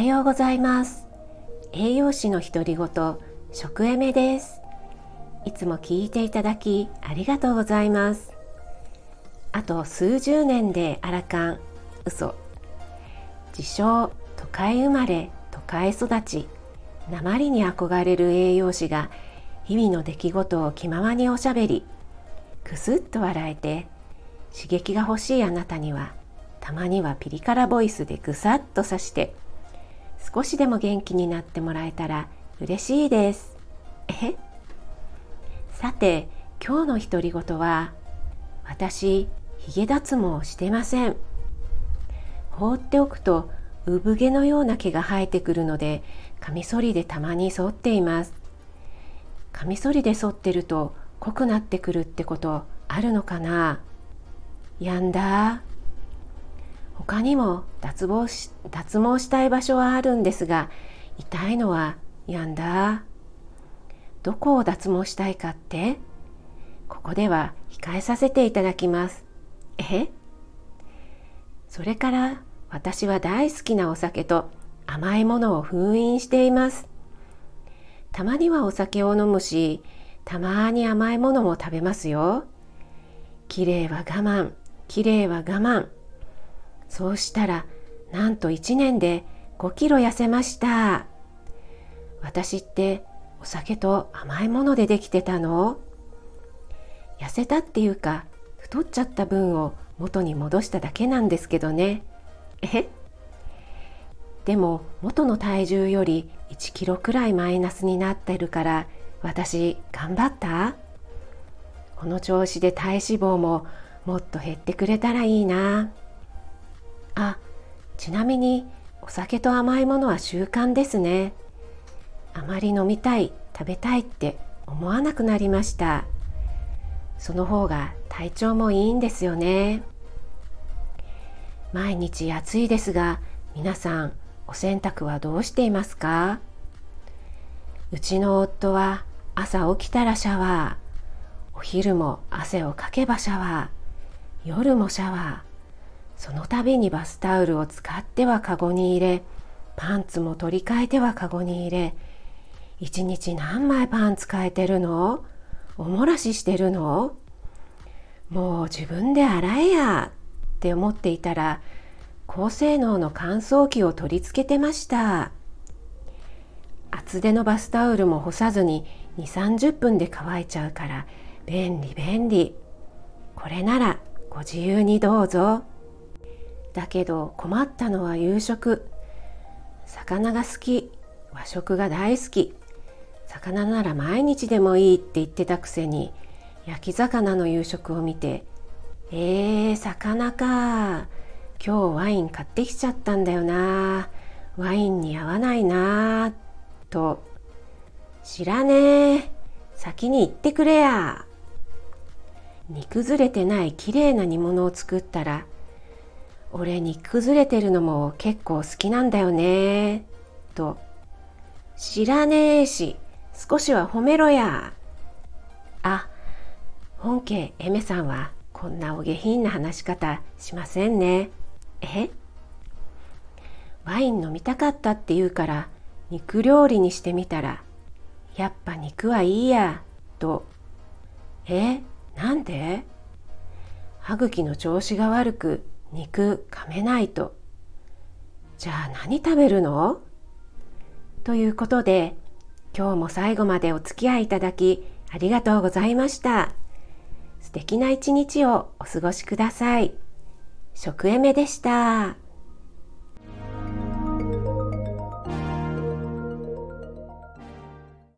はようございます。栄養士の独り言食エメです。いつも聞いていただきありがとうございます。あと数十年でアラカン嘘。自称都会生まれ都会育ち鉛に憧れる栄養士が日々の出来事を気ままにおしゃべり。くすっと笑えて刺激が欲しいあなたにはたまにはピリ辛ボイスでぐさっと刺して少しでも元気になってもらえたら嬉しいです。え？さて今日の独り言は私ヒゲ脱毛してません。放っておくと産毛のような毛が生えてくるのでカミソリでたまに剃っています。カミソリで剃ってると濃くなってくるってことあるのかな？やんだ他にも脱毛し脱毛したい場所はあるんですが痛いのはやんだ。どこを脱毛したいかってここでは控えさせていただきます。え？それから私は大好きなお酒と甘いものを封印しています。たまにはお酒を飲むしたまに甘いものも食べますよ。きれいは我慢きれいは我慢。そうしたらなんと1年で5キロ痩せました。私ってお酒と甘いものでできてたの？痩せたっていうか太っちゃった分を元に戻しただけなんですけどね。え？でも元の体重より1キロくらいマイナスになってるから私頑張った？この調子で体脂肪ももっと減ってくれたらいいな。あちなみにお酒と甘いものは習慣ですね。あまり飲みたい食べたいって思わなくなりました。その方が体調もいいんですよね。毎日暑いですが皆さんお洗濯はどうしていますか？うちの夫は朝起きたらシャワー。お昼も汗をかけばシャワー。夜もシャワー。その度にバスタオルを使ってはカゴに入れパンツも取り替えてはカゴに入れ一日何枚パンツ変えてるの？おもらししてるの？もう自分で洗えやって思っていたら高性能の乾燥機を取り付けてました。厚手のバスタオルも干さずに2 3 0分で乾いちゃうから便利便利。これならご自由にどうぞ。だけど困ったのは夕食。魚が好き。和食が大好き。魚なら毎日でもいいって言ってたくせに焼き魚の夕食を見て「えー、魚か。今日ワイン買ってきちゃったんだよな。ワインに合わないな」と「知らねえ。先に言ってくれや」煮崩れてないきれいな煮物を作ったら「俺煮崩れてるのも結構好きなんだよね」と「知らねえし少しは褒めろや」あ本家エメさんはこんなお下品な話し方しませんね。え？ワイン飲みたかったって言うから肉料理にしてみたらやっぱ肉はいいや。とえ？なんで？歯茎の調子が悪く肉噛めないとじゃあ何食べるの？ということで今日も最後までお付き合いいただきありがとうございました。素敵な一日をお過ごしください。食エメでした。